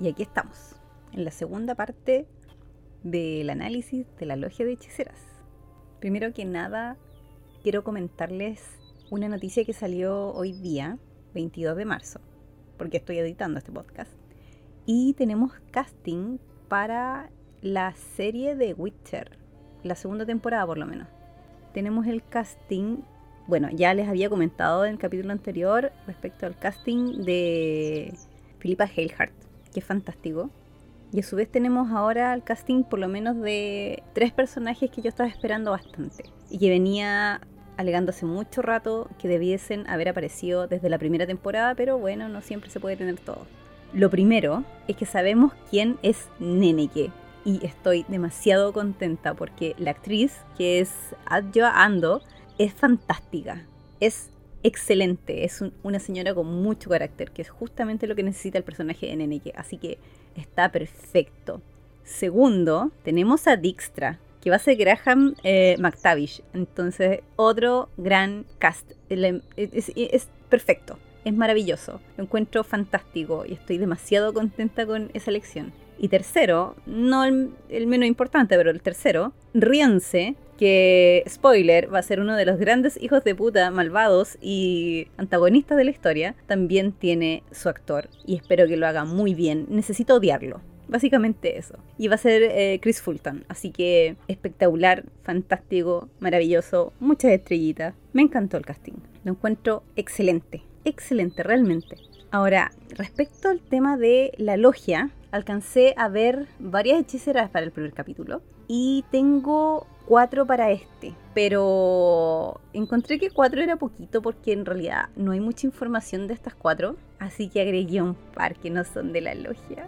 Y aquí estamos, en la segunda parte del análisis de la logia de hechiceras. Primero que nada, quiero comentarles una noticia que salió hoy día, 22 de marzo, porque estoy editando este podcast. Y tenemos casting para la serie de Witcher, la segunda temporada por lo menos. Tenemos el casting, bueno, ya les había comentado en el capítulo anterior respecto al casting de Philippa Heilhart, que fantástico. Y a su vez tenemos ahora el casting por lo menos de tres personajes que yo estaba esperando bastante y que venía alegando hace mucho rato que debiesen haber aparecido desde la primera temporada, pero bueno, no siempre se puede tener todo. Lo primero es que sabemos quién es Neneke y estoy demasiado contenta porque la actriz que es Adjo Ando es fantástica, es excelente, es una señora con mucho carácter, que es justamente lo que necesita el personaje de Neneke, así que está perfecto. Segundo, tenemos a Dijkstra, que va a ser Graham eh, McTavish, entonces otro gran cast, es, perfecto, es maravilloso, lo encuentro fantástico y estoy demasiado contenta con esa elección. Y tercero, no el, el, menos importante, pero el tercero, ríanse que, spoiler, va a ser uno de los grandes hijos de puta malvados y antagonistas de la historia, también tiene su actor y espero que lo haga muy bien. Necesito odiarlo. Básicamente eso. Y va a ser eh, Chris Fulton. Así que espectacular, fantástico, maravilloso, muchas estrellitas. Me encantó el casting. Lo encuentro excelente. Excelente, realmente. Ahora, respecto al tema de la logia, alcancé a ver varias hechiceras para el primer capítulo. Y tengo cuatro para este, pero encontré que cuatro era poquito porque en realidad no hay mucha información de estas cuatro, así que agregué un par que no son de la logia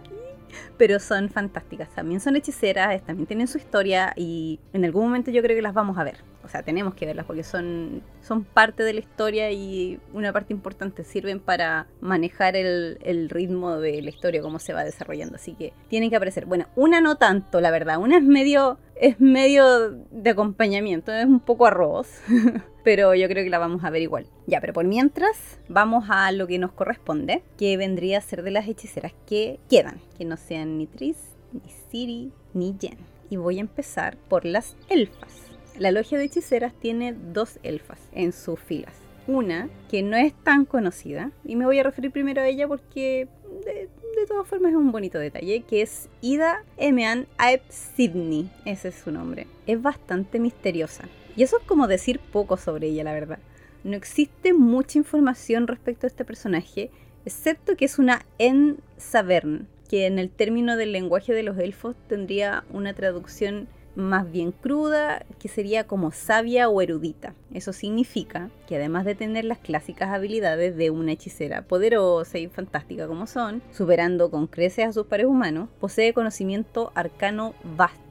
pero son fantásticas. También son hechiceras, también tienen su historia y en algún momento yo creo que las vamos a ver. O sea, tenemos que verlas porque son, son parte de la historia y una parte importante. Sirven para manejar el, el ritmo de la historia, cómo se va desarrollando. Así que tienen que aparecer. Bueno, una no tanto, la verdad. Una es medio, es medio de acompañamiento, es un poco arroz. pero yo creo que la vamos a ver igual. Ya, pero por mientras vamos a lo que nos corresponde, que vendría a ser de las hechiceras que quedan, que no sean ni Tris, ni Siri, ni Jen. Y voy a empezar por las elfas. La logia de hechiceras tiene dos elfas en sus filas. Una que no es tan conocida, y me voy a referir primero a ella porque de, todas formas es un bonito detalle, que es Ida Emean Aep Sidney, ese es su nombre. Es bastante misteriosa y eso es como decir poco sobre ella, la verdad. No existe mucha información respecto a este personaje, excepto que es una En Savern, que en el término del lenguaje de los elfos tendría una traducción más bien cruda, que sería como sabia o erudita. Eso significa que además de tener las clásicas habilidades de una hechicera poderosa y fantástica como son, superando con creces a sus pares humanos, posee conocimiento arcano vasto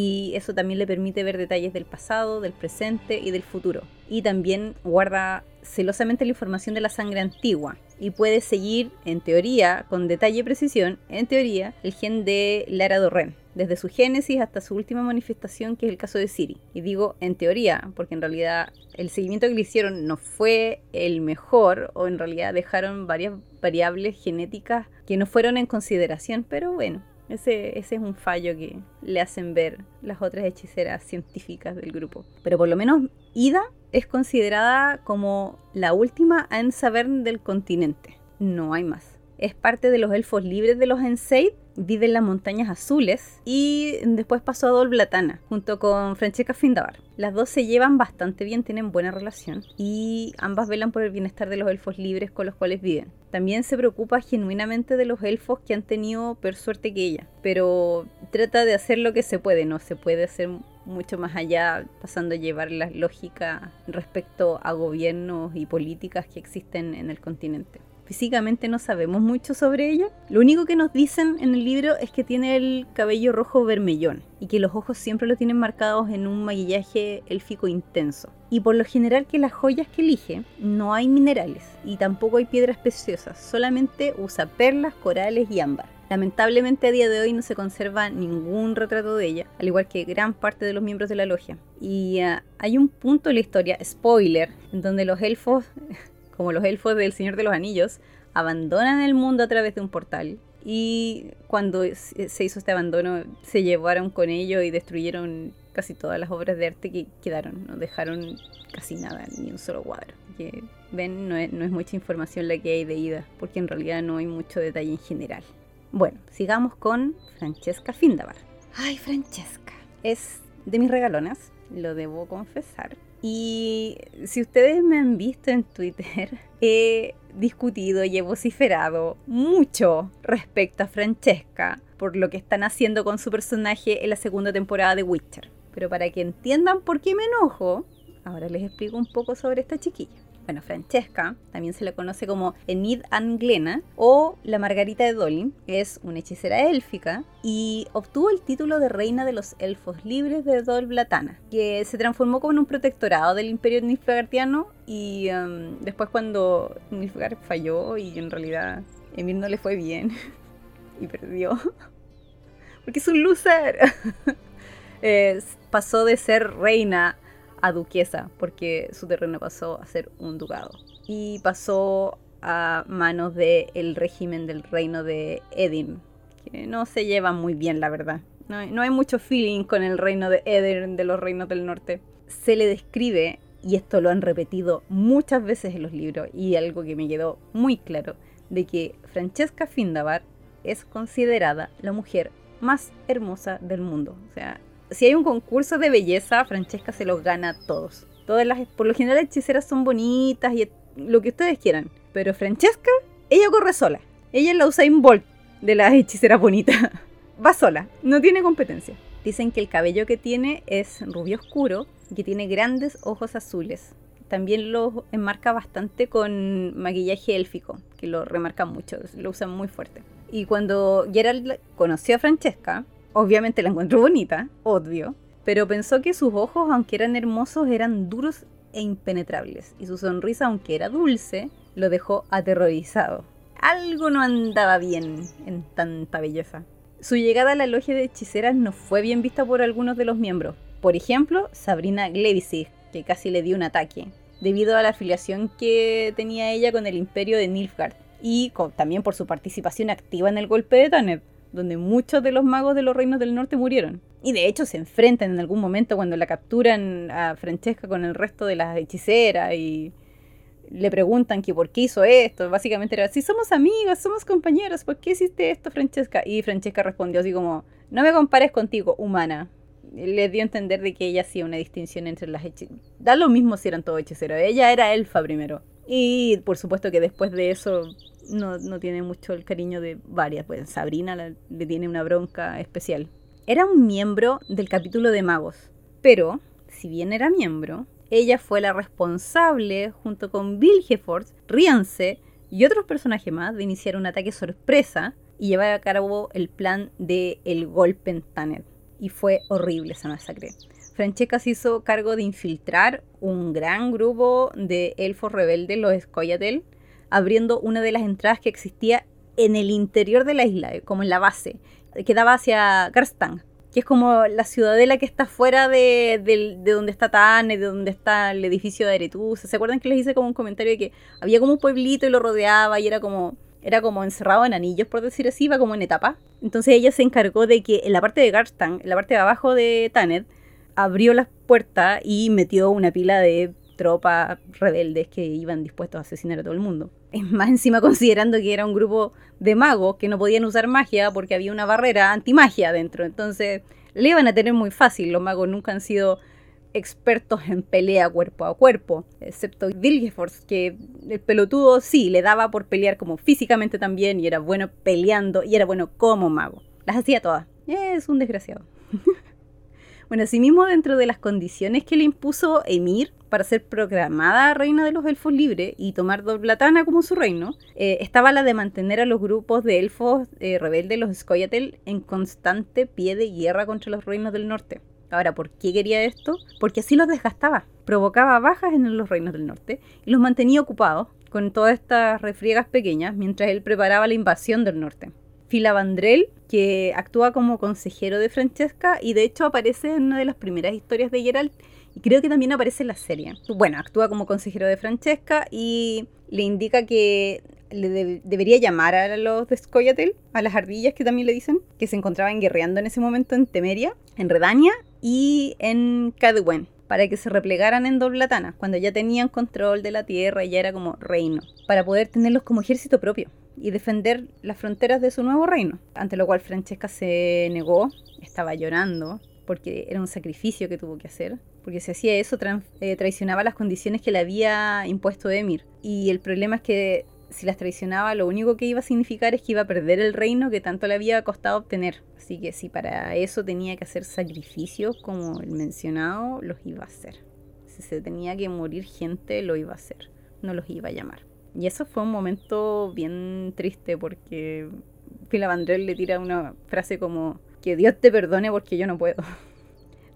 y eso también le permite ver detalles del pasado, del presente y del futuro. Y también guarda celosamente la información de la sangre antigua y puede seguir, en teoría, con detalle y precisión, en teoría, el gen de Lara Dorren, desde su génesis hasta su última manifestación, que es el caso de Siri. Y digo en teoría, porque en realidad el seguimiento que le hicieron no fue el mejor, o en realidad dejaron varias variables genéticas que no fueron en consideración, pero bueno, ese, es un fallo que le hacen ver las otras hechiceras científicas del grupo. Pero por lo menos Ida es considerada como la última en saber del continente. No hay más. Es parte de los elfos libres de los Enseid vive en las montañas azules y después pasó a Dolblatana junto con Francesca Findabar. Las dos se llevan bastante bien, tienen buena relación y ambas velan por el bienestar de los elfos libres con los cuales viven. También se preocupa genuinamente de los elfos que han tenido peor suerte que ella, pero trata de hacer lo que se puede, no se puede hacer mucho más allá, pasando a llevar la lógica respecto a gobiernos y políticas que existen en el continente. Físicamente no sabemos mucho sobre ella. Lo único que nos dicen en el libro es que tiene el cabello rojo vermellón y que los ojos siempre lo tienen marcados en un maquillaje élfico intenso. Y por lo general que las joyas que elige no hay minerales y tampoco hay piedras preciosas, solamente usa perlas, corales y ámbar. Lamentablemente a día de hoy no se conserva ningún retrato de ella, al igual que gran parte de los miembros de la logia. Y ah, hay un punto en la historia, spoiler, en donde los elfos como los elfos del Señor de los Anillos, abandonan el mundo a través de un portal y cuando se hizo este abandono se llevaron con ello y destruyeron casi todas las obras de arte que quedaron, no dejaron casi nada, ni un solo cuadro. Que ven, no es, no es mucha información la que hay de Ida, porque en realidad no hay mucho detalle en general. Bueno, sigamos con Francesca Findabar. Ay, Francesca. Es de mis regalonas, lo debo confesar. Y si ustedes me han visto en Twitter, he discutido y he vociferado mucho respecto a Francesca por lo que están haciendo con su personaje en la segunda temporada de Witcher. Pero para que entiendan por qué me enojo, ahora les explico un poco sobre esta chiquilla. Bueno, Francesca, también se le conoce como Enid Anglena o la Margarita de Dolin, es una hechicera élfica y obtuvo el título de reina de los elfos libres de Dol Blatana, que se transformó como en un protectorado del imperio nilfgaardiano y um, después cuando Nilfgaard falló y en realidad Emir no le fue bien y perdió, porque es un loser, pasó de ser reina a duquesa, porque su terreno pasó a ser un ducado. Y pasó a manos del régimen del reino de Edin, que no se lleva muy bien, la verdad. No, hay mucho feeling con el reino de Edin, de los reinos del norte. Se le describe, y esto lo han repetido muchas veces en los libros, y algo que me quedó muy claro, de que Francesca Findabar es considerada la mujer más hermosa del mundo. Si hay un concurso de belleza, Francesca se los gana a todos. Todas las, por lo general, hechiceras son bonitas y lo que ustedes quieran. Pero Francesca, ella corre sola. Ella es la Usain Bolt de las hechiceras bonitas. Va sola, no tiene competencia. Dicen que el cabello que tiene es rubio oscuro y que tiene grandes ojos azules. También lo enmarca bastante con maquillaje élfico, que lo remarca mucho, lo usan muy fuerte. Y cuando Gerald conoció a Francesca, Obviamente la encontró bonita, obvio, pero pensó que sus ojos, aunque eran hermosos, eran duros e impenetrables, y su sonrisa, aunque era dulce, lo dejó aterrorizado. Algo no andaba bien en tanta belleza. Su llegada a la logia de hechiceras no fue bien vista por algunos de los miembros. Por ejemplo, Sabrina Glevisig, que casi le dio un ataque, debido a la afiliación que tenía ella con el imperio de Nilfgaard, y también por su participación activa en el golpe de Taneb donde muchos de los magos de los reinos del norte murieron. Y de hecho se enfrentan en algún momento cuando la capturan a Francesca con el resto de las hechiceras y le preguntan que por qué hizo esto. Básicamente era, si somos amigas, somos compañeros, ¿por qué hiciste esto, Francesca? Y Francesca respondió así como, no me compares contigo, humana. Le dio a entender de que ella hacía una distinción entre las hechiceras. Da lo mismo si eran todos hechiceros. Ella era elfa primero. Y por supuesto que después de eso no, tiene mucho el cariño de varias, pues Sabrina le tiene una bronca especial. Era un miembro del capítulo de magos, pero si bien era miembro, ella fue la responsable, junto con Bill Hefford, Riance y otros personajes más, de iniciar un ataque sorpresa y llevar a cabo el plan de el golpe en Tanner. Y fue horrible esa masacre. Francesca se hizo cargo de infiltrar un gran grupo de elfos rebeldes, los Scoyatel, abriendo una de las entradas que existía en el interior de la isla, eh, como en la base, que daba hacia Karstang, que es como la ciudadela que está fuera de, donde está Tane, de donde está el edificio de Aretusa. ¿Se acuerdan que les hice como un comentario de que había como un pueblito y lo rodeaba y era como era como encerrado en anillos, por decir así, iba como en etapa. Entonces ella se encargó de que en la parte de Garstang, en la parte de abajo de Taned, abrió las puertas y metió una pila de tropas rebeldes que iban dispuestos a asesinar a todo el mundo. Es más encima considerando que era un grupo de magos que no podían usar magia porque había una barrera antimagia dentro. Entonces le iban a tener muy fácil. Los magos nunca han sido expertos en pelea cuerpo a cuerpo, excepto Vilgeforce, que el pelotudo sí le daba por pelear como físicamente también y era bueno peleando y era bueno como mago. Las hacía todas. Es un desgraciado. Bueno, asimismo, dentro de las condiciones que le impuso Emir para ser proclamada reina de los elfos libres y tomar Doblatana como su reino, eh, estaba la de mantener a los grupos de elfos eh, rebeldes, los Scoia'tael, en constante pie de guerra contra los reinos del norte. Ahora, ¿por qué quería esto? Porque así los desgastaba, provocaba bajas en los reinos del norte y los mantenía ocupados con todas estas refriegas pequeñas mientras él preparaba la invasión del norte. Filavandrel, que actúa como consejero de Francesca y de hecho aparece en una de las primeras historias de Geralt y creo que también aparece en la serie. Bueno, actúa como consejero de Francesca y le indica que le debería llamar a los de Scoyatel, a las ardillas que también le dicen, que se encontraban guerreando en ese momento en Temeria, en Redania y en Cadwen, para que se replegaran en Doblatana, cuando ya tenían control de la tierra y ya era como reino, para poder tenerlos como ejército propio y defender las fronteras de su nuevo reino. Ante lo cual Francesca se negó, estaba llorando, porque era un sacrificio que tuvo que hacer, porque si hacía eso eh, traicionaba las condiciones que le había impuesto Emir. Y el problema es que si las traicionaba, lo único que iba a significar es que iba a perder el reino que tanto le había costado obtener. Así que si para eso tenía que hacer sacrificios como el mencionado, los iba a hacer. Si se tenía que morir gente, lo iba a hacer. No los iba a llamar. Y eso fue un momento bien triste porque Pila le tira una frase como que Dios te perdone porque yo no puedo.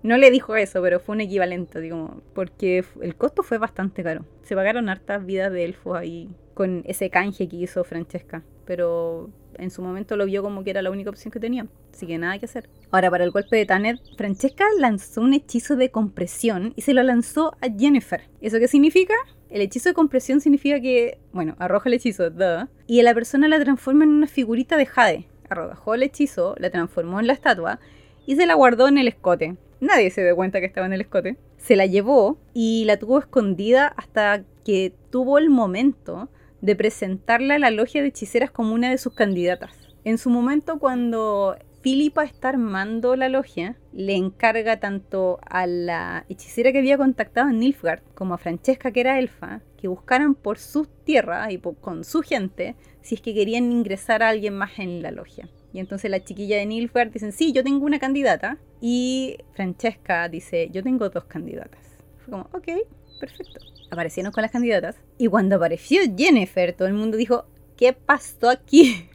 No le dijo eso, pero fue un equivalente, digo, porque el costo fue bastante caro. Se pagaron hartas vidas de elfos ahí con ese canje que hizo Francesca, pero en su momento lo vio como que era la única opción que tenía, así que nada que hacer. Ahora, para el golpe de Tanner, Francesca lanzó un hechizo de compresión y se lo lanzó a Jennifer. ¿Eso qué significa? El hechizo de compresión significa que, bueno, arroja el hechizo, duh, y la persona la transforma en una figurita de jade. Arrojó el hechizo, la transformó en la estatua y se la guardó en el escote. Nadie se dio cuenta que estaba en el escote. Se la llevó y la tuvo escondida hasta que tuvo el momento de presentarla a la logia de hechiceras como una de sus candidatas. En su momento, cuando Filipa está armando la logia, le encarga tanto a la hechicera que había contactado en Nilfgaard como a Francesca, que era elfa, que buscaran por sus tierras y con su gente si es que querían ingresar a alguien más en la logia. Y entonces la chiquilla de Nilfgaard dicen, sí, yo tengo una candidata. Y Francesca dice, yo tengo dos candidatas. Fue como, ok, perfecto. Aparecieron con las candidatas. Y cuando apareció Jennifer, todo el mundo dijo, ¿qué pasó aquí?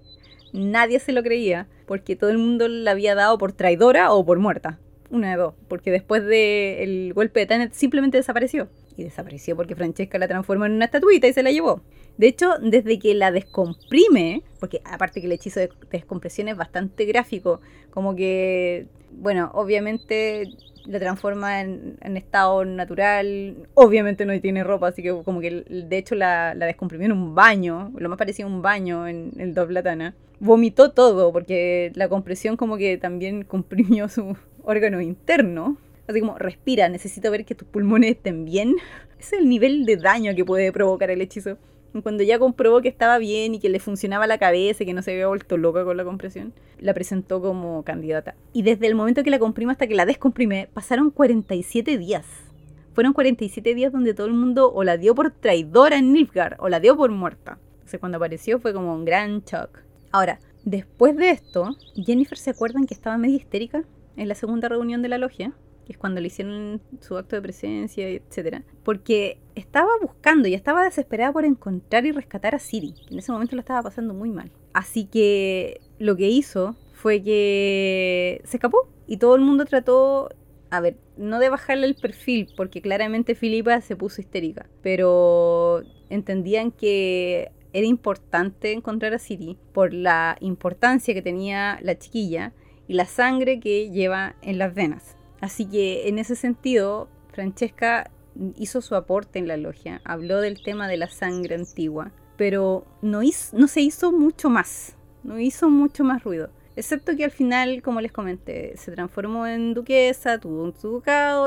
Nadie se lo creía, porque todo el mundo la había dado por traidora o por muerta. Una de dos, porque después del golpe de Tanet simplemente desapareció. Y desapareció porque Francesca la transformó en una estatuita y se la llevó. De hecho, desde que la descomprime, porque aparte que el hechizo de descompresión es bastante gráfico, como que, bueno, obviamente la transforma en, estado natural, obviamente no tiene ropa, así que como que de hecho la, descomprimió en un baño, lo más parecía un baño en el Doblatana. Vomitó todo, porque la compresión como que también comprimió su órgano interno. Así como, respira, necesito ver que tus pulmones estén bien. Es el nivel de daño que puede provocar el hechizo. Cuando ya comprobó que estaba bien y que le funcionaba la cabeza y que no se había vuelto loca con la compresión, la presentó como candidata. Y desde el momento que la comprime hasta que la descomprime, pasaron 47 días. Fueron 47 días donde todo el mundo o la dio por traidora en Nilfgaard o la dio por muerta. Entonces cuando apareció fue como un gran shock. Ahora, después de esto, Jennifer se acuerdan que estaba medio histérica en la segunda reunión de la logia que es cuando le hicieron su acto de presencia, etc. Porque estaba buscando y estaba desesperada por encontrar y rescatar a Siri. En ese momento lo estaba pasando muy mal. Así que lo que hizo fue que se escapó y todo el mundo trató, a ver, no de bajarle el perfil, porque claramente Filipa se puso histérica, pero entendían que era importante encontrar a Siri por la importancia que tenía la chiquilla y la sangre que lleva en las venas. Así que en ese sentido, Francesca hizo su aporte en la logia, habló del tema de la sangre antigua, pero no, no se hizo mucho más, no hizo mucho más ruido. Excepto que al final, como les comenté, se transformó en duquesa, tuvo un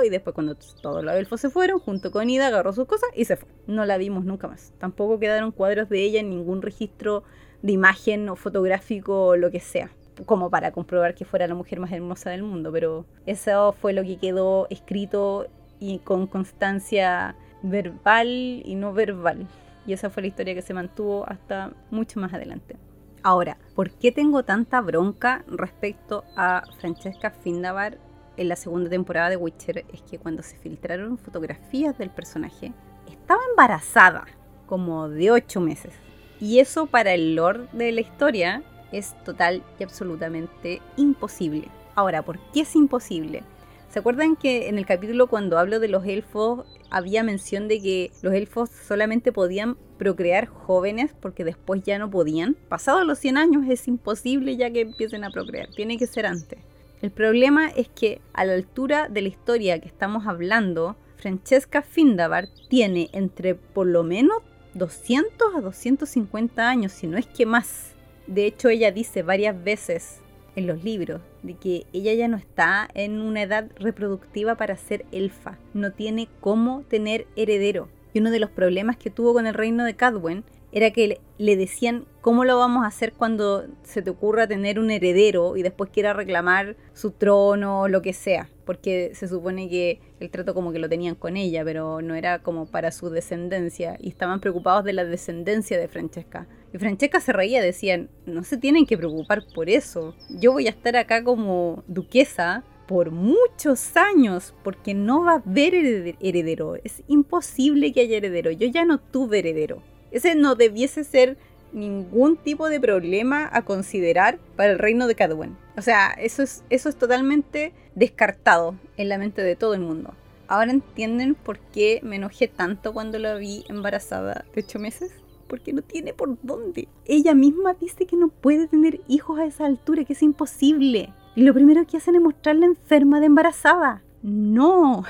y después cuando todos los elfos se fueron, junto con Ida agarró sus cosas y se fue. No la vimos nunca más. Tampoco quedaron cuadros de ella en ningún registro de imagen o fotográfico o lo que sea como para comprobar que fuera la mujer más hermosa del mundo, pero eso fue lo que quedó escrito y con constancia verbal y no verbal. Y esa fue la historia que se mantuvo hasta mucho más adelante. Ahora, ¿por qué tengo tanta bronca respecto a Francesca Findabar en la segunda temporada de Witcher? Es que cuando se filtraron fotografías del personaje, estaba embarazada, como de 8 meses. Y eso para el lore de la historia es total y absolutamente imposible. Ahora, ¿por qué es imposible? ¿Se acuerdan que en el capítulo cuando hablo de los elfos había mención de que los elfos solamente podían procrear jóvenes porque después ya no podían? Pasados los 100 años es imposible ya que empiecen a procrear, tiene que ser antes. El problema es que a la altura de la historia que estamos hablando, Francesca Findabar tiene entre por lo menos 200 a 250 años, si no es que más. De hecho, ella dice varias veces en los libros de que ella ya no está en una edad reproductiva para ser elfa, no tiene cómo tener heredero. Y uno de los problemas que tuvo con el reino de Cadwen era que le decían cómo lo vamos a hacer cuando se te ocurra tener un heredero y después quiera reclamar su trono o lo que sea, porque se supone que el trato como que lo tenían con ella, pero no era como para su descendencia y estaban preocupados de la descendencia de Francesca. Y Francesca se reía, decían, no se tienen que preocupar por eso, yo voy a estar acá como duquesa por muchos años, porque no va a haber heredero, es imposible que haya heredero, yo ya no tuve heredero. Ese no debiese ser ningún tipo de problema a considerar para el reino de Cadwen. O sea, eso es, eso es totalmente descartado en la mente de todo el mundo. Ahora entienden por qué me enojé tanto cuando la vi embarazada de 8 meses. Porque no tiene por dónde. Ella misma dice que no puede tener hijos a esa altura, que es imposible. Y lo primero que hacen es mostrarla enferma de embarazada. No.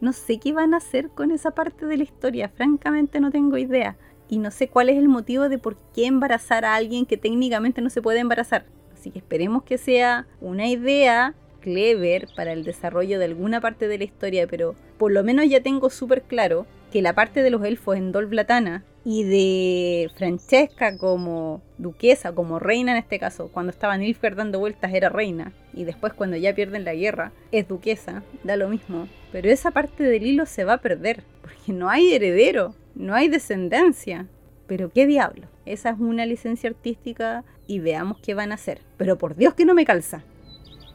No sé qué van a hacer con esa parte de la historia. Francamente no tengo idea y no sé cuál es el motivo de por qué embarazar a alguien que técnicamente no se puede embarazar. Así que esperemos que sea una idea clever para el desarrollo de alguna parte de la historia, pero por lo menos ya tengo súper claro que la parte de los elfos en Dol Blatana y de Francesca como duquesa, como reina en este caso, cuando estaba Nilfgaard dando vueltas era reina, y después cuando ya pierden la guerra es duquesa, da lo mismo. Pero esa parte del hilo se va a perder, porque no hay heredero no hay descendencia. Pero qué diablo, esa es una licencia artística y veamos qué van a hacer. Pero por Dios que no me calza.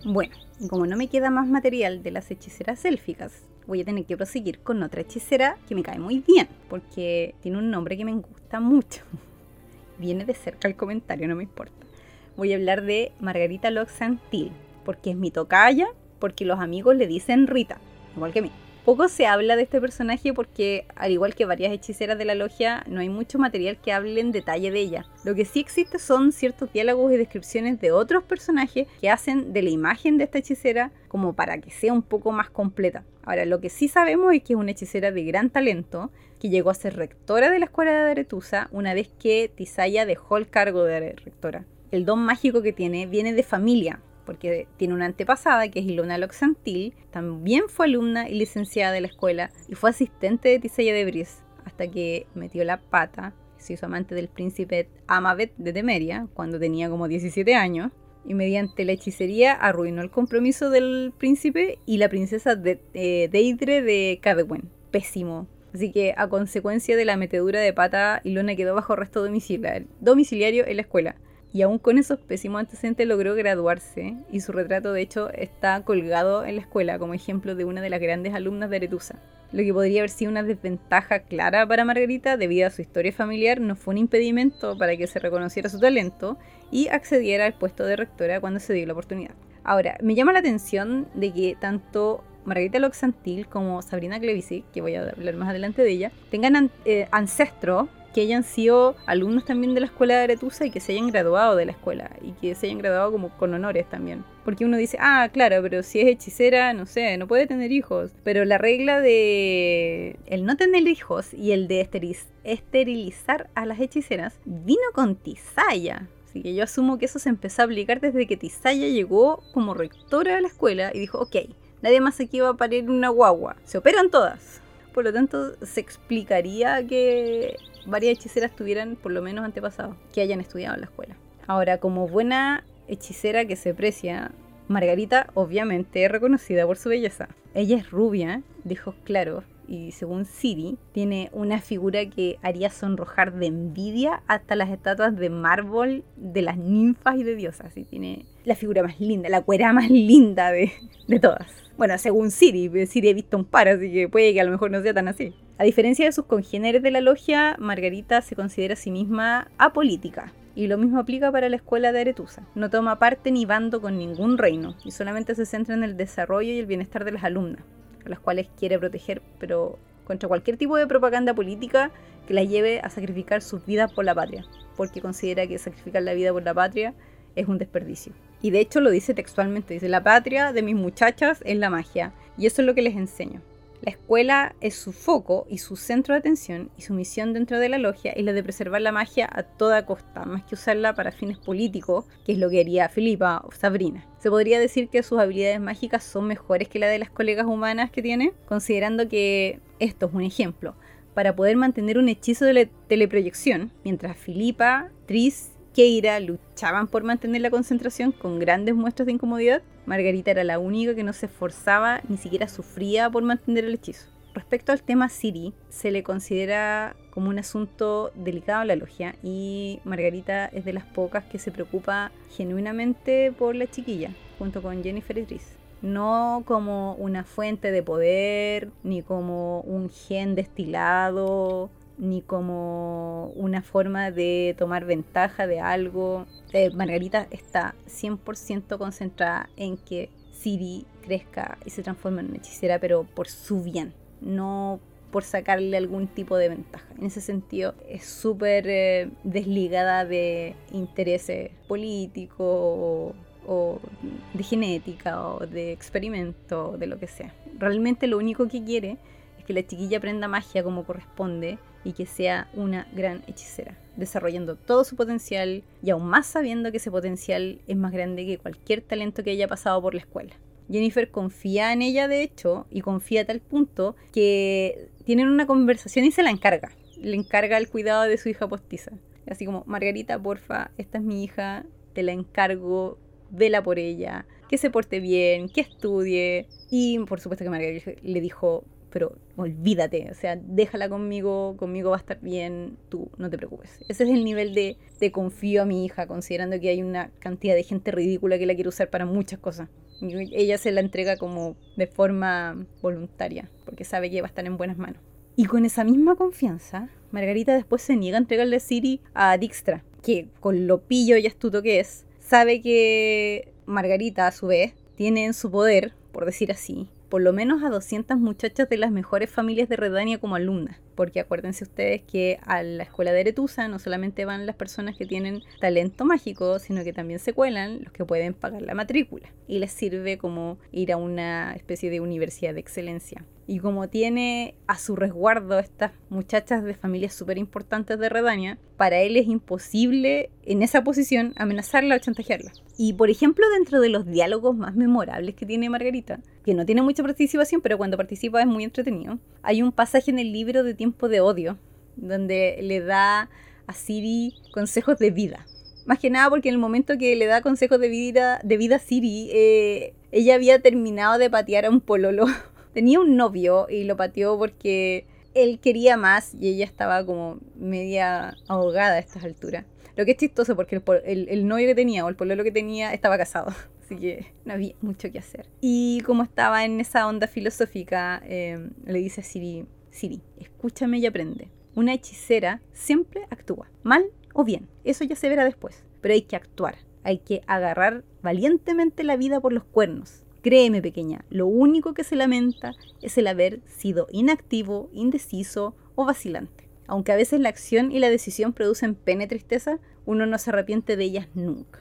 Bueno, como no me queda más material de las hechiceras élficas, voy a tener que proseguir con otra hechicera que me cae muy bien, porque tiene un nombre que me gusta mucho. Viene de cerca el comentario, no me importa. Voy a hablar de Margarita Loxantil, porque es mi tocaya, porque los amigos le dicen Rita, igual que a mí. Poco se habla de este personaje porque, al igual que varias hechiceras de la logia, no hay mucho material que hable en detalle de ella. Lo que sí existe son ciertos diálogos y descripciones de otros personajes que hacen de la imagen de esta hechicera como para que sea un poco más completa. Ahora, lo que sí sabemos es que es una hechicera de gran talento, que llegó a ser rectora de la escuela de Aretusa una vez que Tisaya dejó el cargo de rectora. El don mágico que tiene viene de familia, porque tiene una antepasada que es Ilona Loxantil, también fue alumna y licenciada de la escuela y fue asistente de Tisaya de Bris hasta que metió la pata, se hizo amante del príncipe Amabet de Temeria cuando tenía como 17 años y mediante la hechicería arruinó el compromiso del príncipe y la princesa de, eh, Deidre de Cadwen. Pésimo. Así que a consecuencia de la metedura de pata, Ilona quedó bajo arresto domiciliario en la escuela y aún con esos pésimos antecedentes logró graduarse y su retrato de hecho está colgado en la escuela como ejemplo de una de las grandes alumnas de Aretusa. Lo que podría haber sido una desventaja clara para Margarita debido a su historia familiar no fue un impedimento para que se reconociera su talento y accediera al puesto de rectora cuando se dio la oportunidad. Ahora, me llama la atención de que tanto Margarita Loxantil como Sabrina Clevisi, que voy a hablar más adelante de ella, tengan eh, ancestros que hayan sido alumnos también de la escuela de Aretusa y que se hayan graduado de la escuela y que se hayan graduado como con honores también. Porque uno dice, ah, claro, pero si es hechicera, no sé, no puede tener hijos. Pero la regla de el no tener hijos y el de esterilizar a las hechiceras vino con Tisaya. Así que yo asumo que eso se empezó a aplicar desde que Tisaya llegó como rectora de la escuela y dijo, ok, nadie más aquí va a parir una guagua. Se operan todas. Por lo tanto, se explicaría que varias hechiceras tuvieran por lo menos antepasados que hayan estudiado en la escuela. Ahora, como buena hechicera que se aprecia, Margarita obviamente es reconocida por su belleza. Ella es rubia, de ojos claros, y según Siri, tiene una figura que haría sonrojar de envidia hasta las estatuas de mármol de las ninfas y de diosas. Y tiene la figura más linda, la cuera más linda de, todas. Bueno, según Siri, Siri he visto un par, así que puede que a lo mejor no sea tan así. A diferencia de sus congéneres de la logia, Margarita se considera a sí misma apolítica. Y lo mismo aplica para la escuela de Aretusa. No toma parte ni bando con ningún reino y solamente se centra en el desarrollo y el bienestar de las alumnas a las cuales quiere proteger, pero contra cualquier tipo de propaganda política que la lleve a sacrificar sus vidas por la patria, porque considera que sacrificar la vida por la patria es un desperdicio. Y de hecho lo dice textualmente, dice, la patria de mis muchachas es la magia, y eso es lo que les enseño. La escuela es su foco y su centro de atención y su misión dentro de la logia es la de preservar la magia a toda costa, más que usarla para fines políticos, que es lo que haría Filipa o Sabrina. Se podría decir que sus habilidades mágicas son mejores que la de las colegas humanas que tiene, considerando que esto es un ejemplo. Para poder mantener un hechizo de teleproyección, mientras Filipa, Tris Keira luchaban por mantener la concentración con grandes muestras de incomodidad, Margarita era la única que no se esforzaba ni siquiera sufría por mantener el hechizo. Respecto al tema Siri, se le considera como un asunto delicado en la logia y Margarita es de las pocas que se preocupa genuinamente por la chiquilla, junto con Jennifer y Tris. No como una fuente de poder, ni como un gen destilado ni como una forma de tomar ventaja de algo. Eh, Margarita está 100% concentrada en que Siri crezca y se transforme en hechicera, pero por su bien, no por sacarle algún tipo de ventaja. En ese sentido, es súper eh, desligada de intereses políticos o, de genética o de experimento, de lo que sea. Realmente lo único que quiere es que la chiquilla aprenda magia como corresponde y que sea una gran hechicera, desarrollando todo su potencial y aún más sabiendo que ese potencial es más grande que cualquier talento que haya pasado por la escuela. Jennifer confía en ella, de hecho, y confía a tal punto que tienen una conversación y se la encarga. Le encarga el cuidado de su hija postiza. Así como, Margarita, porfa, esta es mi hija, te la encargo, vela por ella, que se porte bien, que estudie. Y por supuesto que Margarita le dijo, pero olvídate, o sea, déjala conmigo, conmigo va a estar bien, tú no te preocupes. Ese es el nivel de, de confío a mi hija, considerando que hay una cantidad de gente ridícula que la quiere usar para muchas cosas. Y ella se la entrega como de forma voluntaria, porque sabe que va a estar en buenas manos. Y con esa misma confianza, Margarita después se niega a entregarle Siri a Dijkstra, que con lo pillo y astuto que es, sabe que Margarita a su vez tiene en su poder, por decir así, por lo menos a 200 muchachas de las mejores familias de Redania como alumnas. Porque acuérdense ustedes que a la escuela de Eretusa no solamente van las personas que tienen talento mágico, sino que también se cuelan los que pueden pagar la matrícula. Y les sirve como ir a una especie de universidad de excelencia. Y como tiene a su resguardo estas muchachas de familias súper importantes de Redania, para él es imposible en esa posición amenazarla o chantajearla. Y por ejemplo, dentro de los diálogos más memorables que tiene Margarita, que no tiene mucha participación, pero cuando participa es muy entretenido, hay un pasaje en el libro de Tiempo de Odio, donde le da a Siri consejos de vida. Más que nada porque en el momento que le da consejos de vida, de vida a Siri, eh, ella había terminado de patear a un pololo tenía un novio y lo pateó porque él quería más y ella estaba como media ahogada a estas alturas. Lo que es chistoso porque el, novio que tenía o el pololo que tenía estaba casado, así que no había mucho que hacer. Y como estaba en esa onda filosófica, eh, le dice a Siri, Siri, escúchame y aprende. Una hechicera siempre actúa, mal o bien, eso ya se verá después, pero hay que actuar, hay que agarrar valientemente la vida por los cuernos, Créeme, pequeña, lo único que se lamenta es el haber sido inactivo, indeciso o vacilante. Aunque a veces la acción y la decisión producen pena y tristeza, uno no se arrepiente de ellas nunca.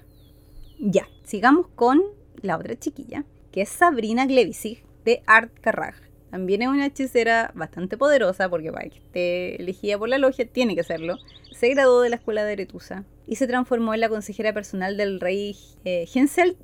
Ya, sigamos con la otra chiquilla, que es Sabrina Glevisig de Art Carrag. También es una hechicera bastante poderosa, porque para que esté elegida por la logia tiene que serlo. Se graduó de la escuela de Aretusa y se transformó en la consejera personal del rey eh,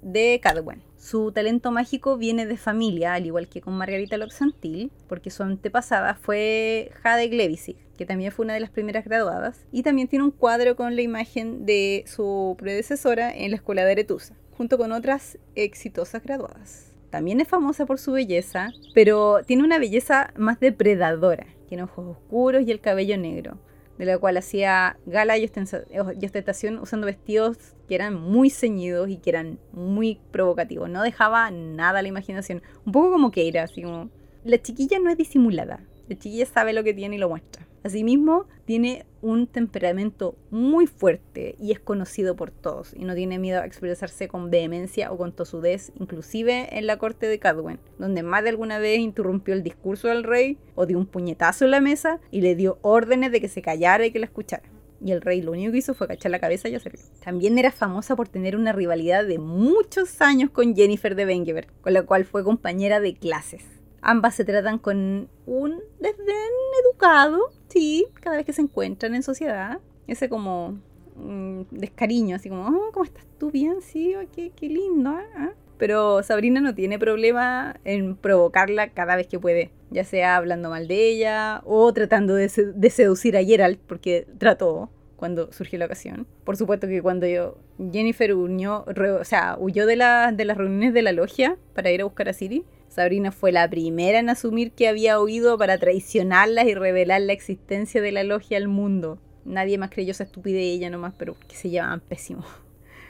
de Cadwen. Su talento mágico viene de familia, al igual que con Margarita Loxantil, porque su antepasada fue Jade Glevisig, que también fue una de las primeras graduadas, y también tiene un cuadro con la imagen de su predecesora en la escuela de Aretusa, junto con otras exitosas graduadas. También es famosa por su belleza, pero tiene una belleza más depredadora. Tiene ojos oscuros y el cabello negro de la cual hacía gala y ostentación usando vestidos que eran muy ceñidos y que eran muy provocativos. No dejaba nada a la imaginación. Un poco como que era, así como... La chiquilla no es disimulada. La chiquilla sabe lo que tiene y lo muestra. Asimismo, tiene un temperamento muy fuerte y es conocido por todos y no tiene miedo a expresarse con vehemencia o con tosudez, inclusive en la corte de Cadwen, donde más de alguna vez interrumpió el discurso del rey o dio un puñetazo en la mesa y le dio órdenes de que se callara y que la escuchara. Y el rey lo único que hizo fue cachar la cabeza y hacerlo. También era famosa por tener una rivalidad de muchos años con Jennifer de Bengeber, con la cual fue compañera de clases Ambas se tratan con un desdén educado, sí, cada vez que se encuentran en sociedad. Ese como mm, descariño, así como, oh, ¿cómo estás tú? Bien, sí, oh, qué, lindo. ¿ah? ¿Ah? Pero Sabrina no tiene problema en provocarla cada vez que puede, ya sea hablando mal de ella o tratando de, seducir a Gerald, porque trató cuando surgió la ocasión. Por supuesto que cuando yo, Jennifer unió, o sea, huyó de, la, de las reuniones de la logia para ir a buscar a Siri, Sabrina fue la primera en asumir que había huido para traicionarlas y revelar la existencia de la logia al mundo. Nadie más creyó esa estupidez ella nomás, pero que se llevaban pésimo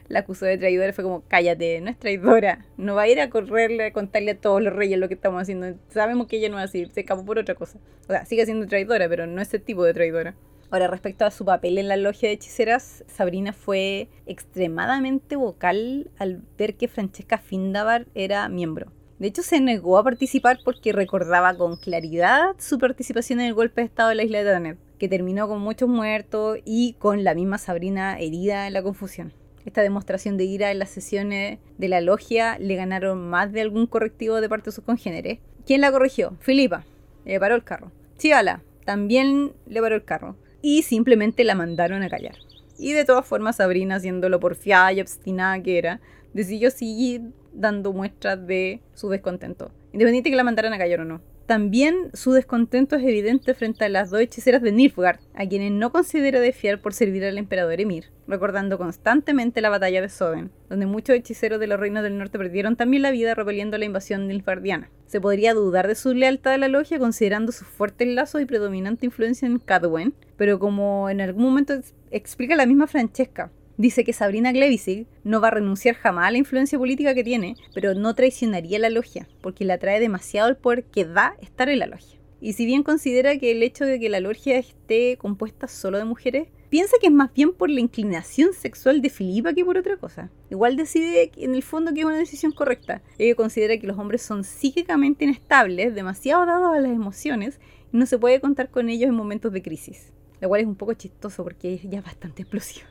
la acusó de traidora, fue como, cállate, no es traidora, no va a ir a correrle a contarle a todos los reyes lo que estamos haciendo, sabemos que ella no va a decir, se escapó por otra cosa. O sea, sigue siendo traidora, pero no ese tipo de traidora. Ahora, respecto a su papel en la logia de hechiceras, Sabrina fue extremadamente vocal al ver que Francesca Findabar era miembro. De hecho, se negó a participar porque recordaba con claridad su participación en el golpe de estado de la isla de Danet, que terminó con muchos muertos y con la misma Sabrina herida en la confusión esta demostración de ira en las sesiones de la logia le ganaron más de algún correctivo de parte de sus congéneres. ¿Quién la corrigió? Filipa. Le paró el carro. Chivala también le paró el carro. Y simplemente la mandaron a callar. Y de todas formas, Sabrina, haciéndolo por porfiada y obstinada que era, decidió seguir dando muestras de su descontento. Independiente que la mandaran a callar o no. También su descontento es evidente frente a las dos hechiceras de Nilfgaard, a quienes no considera de fiar por servir al emperador Emir, recordando constantemente la batalla de Soden, donde muchos hechiceros de los reinos del norte perdieron también la vida repeliendo la invasión nilfgaardiana. Se podría dudar de su lealtad a la logia considerando sus fuertes lazos y predominante influencia en Cadwen, pero como en algún momento explica la misma Francesca, Dice que Sabrina Glevisig no va a renunciar jamás a la influencia política que tiene, pero no traicionaría la logia, porque le atrae demasiado el poder que da estar en la logia. Y si bien considera que el hecho de que la logia esté compuesta solo de mujeres, piensa que es más bien por la inclinación sexual de Filipa que por otra cosa. Igual decide en el fondo que es una decisión correcta. Ella considera que los hombres son psíquicamente inestables, demasiado dados a las emociones, y no se puede contar con ellos en momentos de crisis. Lo cual es un poco chistoso porque ella es bastante explosiva.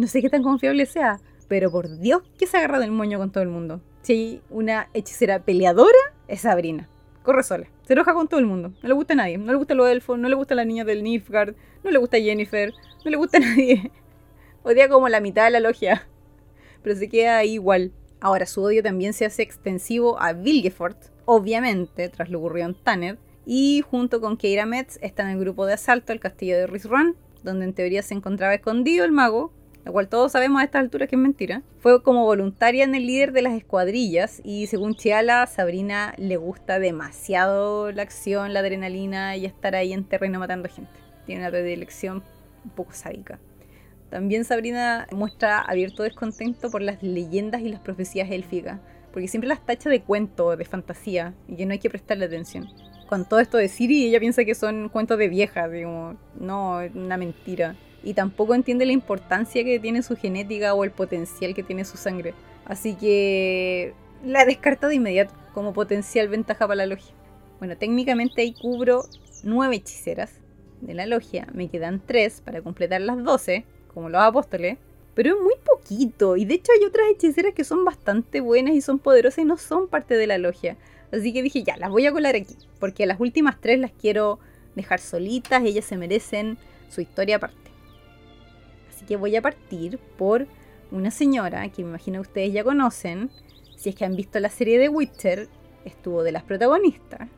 No sé qué tan confiable sea, pero por Dios que se ha agarrado el moño con todo el mundo. Si hay una hechicera peleadora, es Sabrina. Corre sola. Se enoja con todo el mundo. No le gusta a nadie. No le gusta los elfos, no le gusta la niña del Nilfgaard, no le gusta Jennifer, no le gusta a nadie. Odia como la mitad de la logia. Pero se queda ahí igual. Ahora, su odio también se hace extensivo a Vilgefort, obviamente, tras lo ocurrido en Tanner, y junto con Keira Metz está en el grupo de asalto al castillo de Rizran, donde en teoría se encontraba escondido el mago, lo cual todos sabemos a esta altura que es mentira, fue como voluntaria en el líder de las escuadrillas y según Chiala, Sabrina le gusta demasiado la acción, la adrenalina y estar ahí en terreno matando gente. Tiene una predilección un poco sádica. También Sabrina muestra abierto descontento por las leyendas y las profecías élficas, porque siempre las tacha de cuento, de fantasía, y que no hay que prestarle atención. Con todo esto de Siri, ella piensa que son cuentos de viejas, digo, no, una mentira y tampoco entiende la importancia que tiene su genética o el potencial que tiene su sangre. Así que la descarta de inmediato como potencial ventaja para la logia. Bueno, técnicamente ahí cubro nueve hechiceras de la logia. Me quedan tres para completar las doce, como los apóstoles. Pero es muy poquito. Y de hecho hay otras hechiceras que son bastante buenas y son poderosas y no son parte de la logia. Así que dije, ya, las voy a colar aquí. Porque las últimas tres las quiero dejar solitas. Ellas se merecen su historia aparte que voy a partir por una señora que me imagino que ustedes ya conocen, si es que han visto la serie de Witcher, estuvo de las protagonistas,